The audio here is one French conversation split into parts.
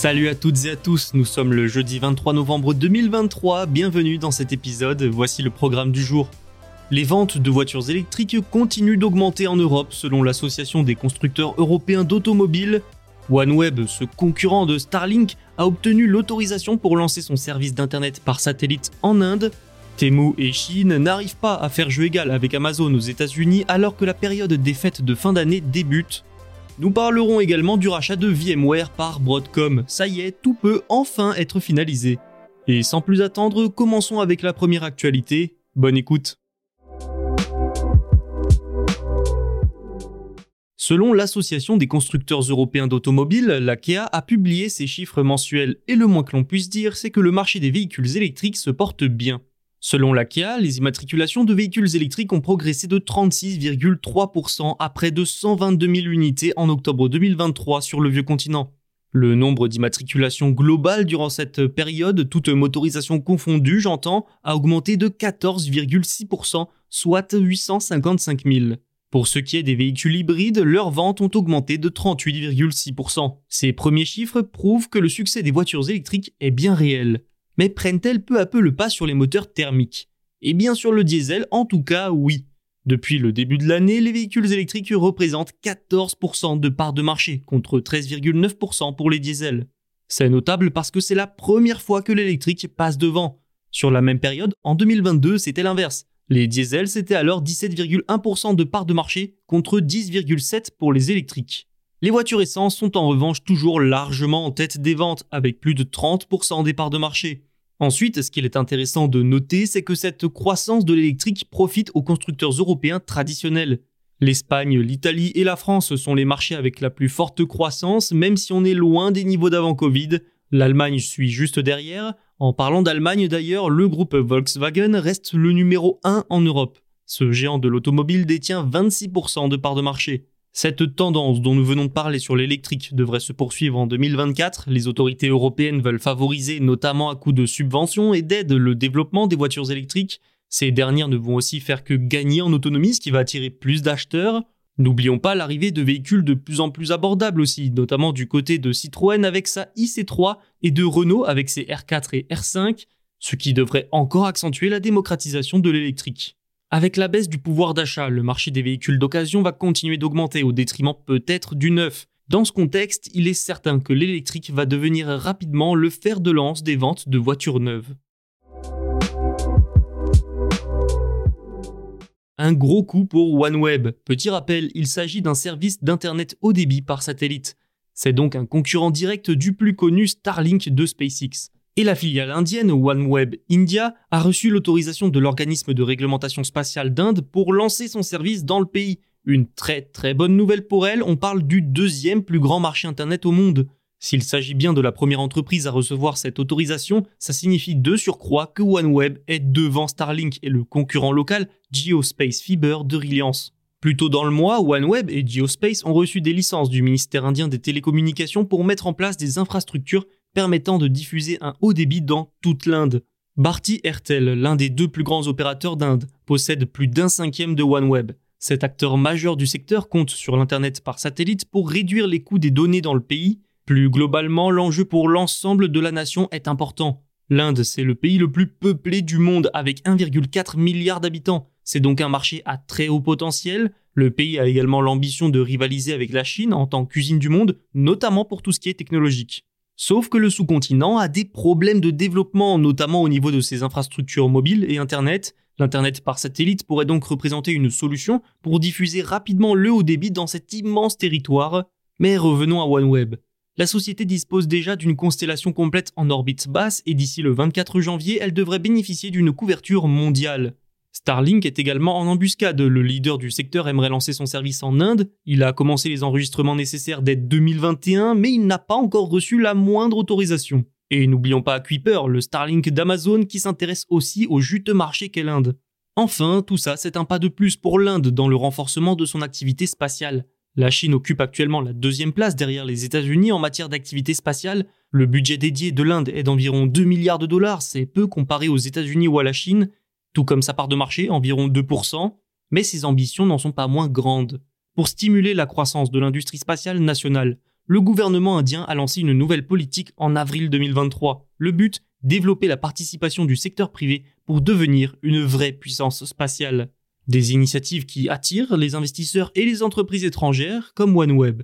Salut à toutes et à tous, nous sommes le jeudi 23 novembre 2023, bienvenue dans cet épisode, voici le programme du jour. Les ventes de voitures électriques continuent d'augmenter en Europe selon l'association des constructeurs européens d'automobiles. OneWeb, ce concurrent de Starlink, a obtenu l'autorisation pour lancer son service d'internet par satellite en Inde. Temu et Chine n'arrivent pas à faire jeu égal avec Amazon aux États-Unis alors que la période des fêtes de fin d'année débute. Nous parlerons également du rachat de VMware par Broadcom. Ça y est, tout peut enfin être finalisé. Et sans plus attendre, commençons avec la première actualité. Bonne écoute. Selon l'Association des constructeurs européens d'automobiles, l'AKEA a publié ses chiffres mensuels et le moins que l'on puisse dire, c'est que le marché des véhicules électriques se porte bien. Selon l'AKEA, les immatriculations de véhicules électriques ont progressé de 36,3% à près de 122 000 unités en octobre 2023 sur le vieux continent. Le nombre d'immatriculations globales durant cette période, toute motorisation confondue, j'entends, a augmenté de 14,6%, soit 855 000. Pour ce qui est des véhicules hybrides, leurs ventes ont augmenté de 38,6%. Ces premiers chiffres prouvent que le succès des voitures électriques est bien réel mais prennent-elles peu à peu le pas sur les moteurs thermiques? Et bien sur le diesel, en tout cas, oui. Depuis le début de l'année, les véhicules électriques représentent 14% de part de marché, contre 13,9% pour les diesels. C'est notable parce que c'est la première fois que l'électrique passe devant. Sur la même période, en 2022, c'était l'inverse. Les diesels, c'était alors 17,1% de part de marché contre 10,7% pour les électriques. Les voitures essence sont en revanche toujours largement en tête des ventes, avec plus de 30% des parts de marché. Ensuite, ce qu'il est intéressant de noter, c'est que cette croissance de l'électrique profite aux constructeurs européens traditionnels. L'Espagne, l'Italie et la France sont les marchés avec la plus forte croissance, même si on est loin des niveaux d'avant Covid. L'Allemagne suit juste derrière. En parlant d'Allemagne d'ailleurs, le groupe Volkswagen reste le numéro 1 en Europe. Ce géant de l'automobile détient 26% de parts de marché. Cette tendance dont nous venons de parler sur l'électrique devrait se poursuivre en 2024. Les autorités européennes veulent favoriser, notamment à coup de subventions et d'aide, le développement des voitures électriques. Ces dernières ne vont aussi faire que gagner en autonomie, ce qui va attirer plus d'acheteurs. N'oublions pas l'arrivée de véhicules de plus en plus abordables aussi, notamment du côté de Citroën avec sa IC3 et de Renault avec ses R4 et R5, ce qui devrait encore accentuer la démocratisation de l'électrique. Avec la baisse du pouvoir d'achat, le marché des véhicules d'occasion va continuer d'augmenter au détriment peut-être du neuf. Dans ce contexte, il est certain que l'électrique va devenir rapidement le fer de lance des ventes de voitures neuves. Un gros coup pour OneWeb. Petit rappel, il s'agit d'un service d'Internet haut débit par satellite. C'est donc un concurrent direct du plus connu Starlink de SpaceX et la filiale indienne OneWeb India a reçu l'autorisation de l'organisme de réglementation spatiale d'Inde pour lancer son service dans le pays. Une très très bonne nouvelle pour elle, on parle du deuxième plus grand marché Internet au monde. S'il s'agit bien de la première entreprise à recevoir cette autorisation, ça signifie de surcroît que OneWeb est devant Starlink et le concurrent local Geospace Fiber de Reliance. Plus tôt dans le mois, OneWeb et Geospace ont reçu des licences du ministère indien des télécommunications pour mettre en place des infrastructures permettant de diffuser un haut débit dans toute l'Inde. Bharti Airtel, l'un des deux plus grands opérateurs d'Inde, possède plus d'un cinquième de OneWeb. Cet acteur majeur du secteur compte sur l'Internet par satellite pour réduire les coûts des données dans le pays. Plus globalement, l'enjeu pour l'ensemble de la nation est important. L'Inde, c'est le pays le plus peuplé du monde avec 1,4 milliard d'habitants. C'est donc un marché à très haut potentiel. Le pays a également l'ambition de rivaliser avec la Chine en tant qu'usine du monde, notamment pour tout ce qui est technologique. Sauf que le sous-continent a des problèmes de développement, notamment au niveau de ses infrastructures mobiles et Internet. L'Internet par satellite pourrait donc représenter une solution pour diffuser rapidement le haut débit dans cet immense territoire. Mais revenons à OneWeb. La société dispose déjà d'une constellation complète en orbite basse et d'ici le 24 janvier, elle devrait bénéficier d'une couverture mondiale. Starlink est également en embuscade. Le leader du secteur aimerait lancer son service en Inde. Il a commencé les enregistrements nécessaires dès 2021, mais il n'a pas encore reçu la moindre autorisation. Et n'oublions pas Kuiper, le Starlink d'Amazon qui s'intéresse aussi au juteux marché qu'est l'Inde. Enfin, tout ça, c'est un pas de plus pour l'Inde dans le renforcement de son activité spatiale. La Chine occupe actuellement la deuxième place derrière les États-Unis en matière d'activité spatiale. Le budget dédié de l'Inde est d'environ 2 milliards de dollars, c'est peu comparé aux États-Unis ou à la Chine, tout comme sa part de marché, environ 2%, mais ses ambitions n'en sont pas moins grandes. Pour stimuler la croissance de l'industrie spatiale nationale, le gouvernement indien a lancé une nouvelle politique en avril 2023. Le but Développer la participation du secteur privé pour devenir une vraie puissance spatiale. Des initiatives qui attirent les investisseurs et les entreprises étrangères comme OneWeb.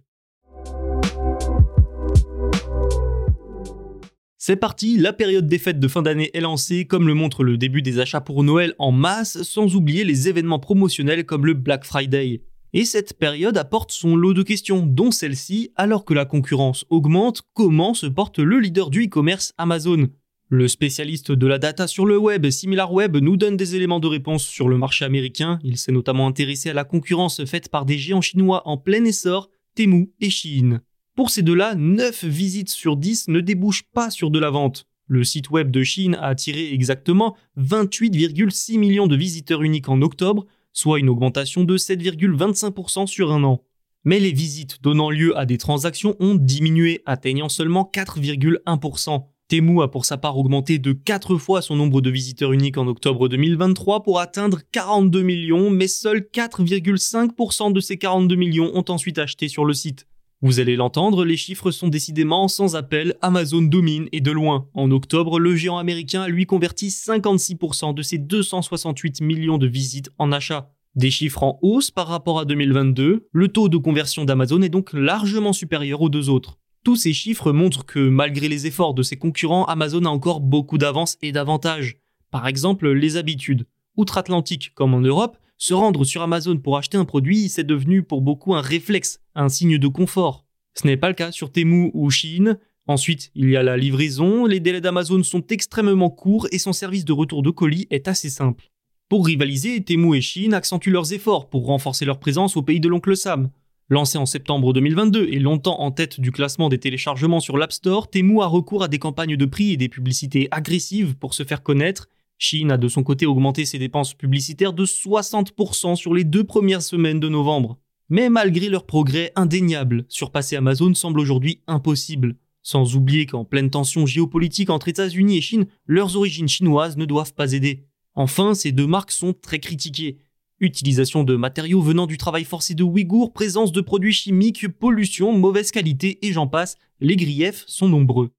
C'est parti, la période des fêtes de fin d'année est lancée, comme le montre le début des achats pour Noël en masse, sans oublier les événements promotionnels comme le Black Friday. Et cette période apporte son lot de questions, dont celle-ci, alors que la concurrence augmente, comment se porte le leader du e-commerce Amazon? Le spécialiste de la data sur le web, SimilarWeb, nous donne des éléments de réponse sur le marché américain. Il s'est notamment intéressé à la concurrence faite par des géants chinois en plein essor, Temu et Shein. Pour ces deux-là, 9 visites sur 10 ne débouchent pas sur de la vente. Le site web de Chine a attiré exactement 28,6 millions de visiteurs uniques en octobre, soit une augmentation de 7,25% sur un an. Mais les visites donnant lieu à des transactions ont diminué, atteignant seulement 4,1%. Temu a pour sa part augmenté de 4 fois son nombre de visiteurs uniques en octobre 2023 pour atteindre 42 millions, mais seuls 4,5% de ces 42 millions ont ensuite acheté sur le site. Vous allez l'entendre, les chiffres sont décidément sans appel, Amazon domine et de loin. En octobre, le géant américain lui converti 56% de ses 268 millions de visites en achats. Des chiffres en hausse par rapport à 2022, le taux de conversion d'Amazon est donc largement supérieur aux deux autres. Tous ces chiffres montrent que malgré les efforts de ses concurrents, Amazon a encore beaucoup d'avance et d'avantages. Par exemple, les habitudes. Outre-Atlantique comme en Europe, se rendre sur Amazon pour acheter un produit, c'est devenu pour beaucoup un réflexe, un signe de confort. Ce n'est pas le cas sur Temu ou Shein. Ensuite, il y a la livraison, les délais d'Amazon sont extrêmement courts et son service de retour de colis est assez simple. Pour rivaliser, Temu et Shein accentuent leurs efforts pour renforcer leur présence au pays de l'oncle Sam. Lancé en septembre 2022 et longtemps en tête du classement des téléchargements sur l'App Store, Temu a recours à des campagnes de prix et des publicités agressives pour se faire connaître Chine a de son côté augmenté ses dépenses publicitaires de 60% sur les deux premières semaines de novembre. Mais malgré leur progrès indéniable, surpasser Amazon semble aujourd'hui impossible. Sans oublier qu'en pleine tension géopolitique entre États-Unis et Chine, leurs origines chinoises ne doivent pas aider. Enfin, ces deux marques sont très critiquées. Utilisation de matériaux venant du travail forcé de Ouïghours, présence de produits chimiques, pollution, mauvaise qualité et j'en passe, les griefs sont nombreux.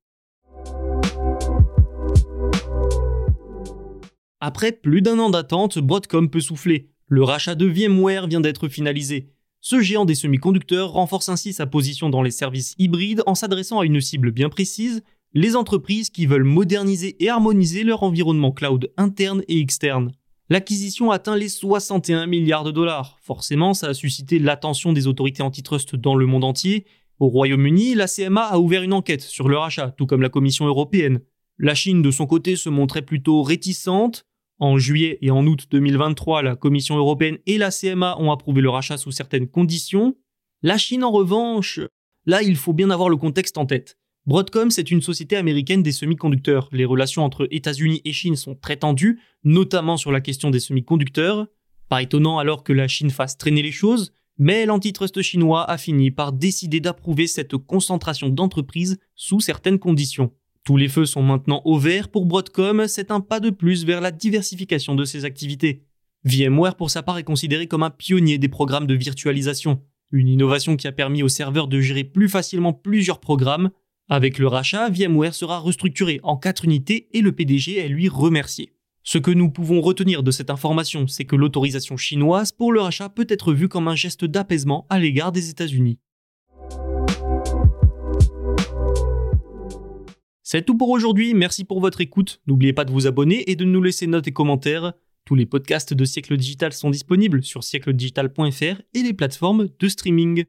Après plus d'un an d'attente, Broadcom peut souffler. Le rachat de VMware vient d'être finalisé. Ce géant des semi-conducteurs renforce ainsi sa position dans les services hybrides en s'adressant à une cible bien précise, les entreprises qui veulent moderniser et harmoniser leur environnement cloud interne et externe. L'acquisition atteint les 61 milliards de dollars. Forcément, ça a suscité l'attention des autorités antitrust dans le monde entier. Au Royaume-Uni, la CMA a ouvert une enquête sur le rachat, tout comme la Commission européenne. La Chine, de son côté, se montrait plutôt réticente. En juillet et en août 2023, la Commission européenne et la CMA ont approuvé le rachat sous certaines conditions. La Chine, en revanche, là, il faut bien avoir le contexte en tête. Broadcom, c'est une société américaine des semi-conducteurs. Les relations entre États-Unis et Chine sont très tendues, notamment sur la question des semi-conducteurs. Pas étonnant alors que la Chine fasse traîner les choses, mais l'antitrust chinois a fini par décider d'approuver cette concentration d'entreprises sous certaines conditions. Tous les feux sont maintenant au vert pour Broadcom, c'est un pas de plus vers la diversification de ses activités. VMware pour sa part est considéré comme un pionnier des programmes de virtualisation, une innovation qui a permis aux serveurs de gérer plus facilement plusieurs programmes. Avec le rachat, VMware sera restructuré en 4 unités et le PDG est lui remercié. Ce que nous pouvons retenir de cette information, c'est que l'autorisation chinoise pour le rachat peut être vue comme un geste d'apaisement à l'égard des États-Unis. C'est tout pour aujourd'hui, merci pour votre écoute. N'oubliez pas de vous abonner et de nous laisser notes et commentaires. Tous les podcasts de Siècle Digital sont disponibles sur siècledigital.fr et les plateformes de streaming.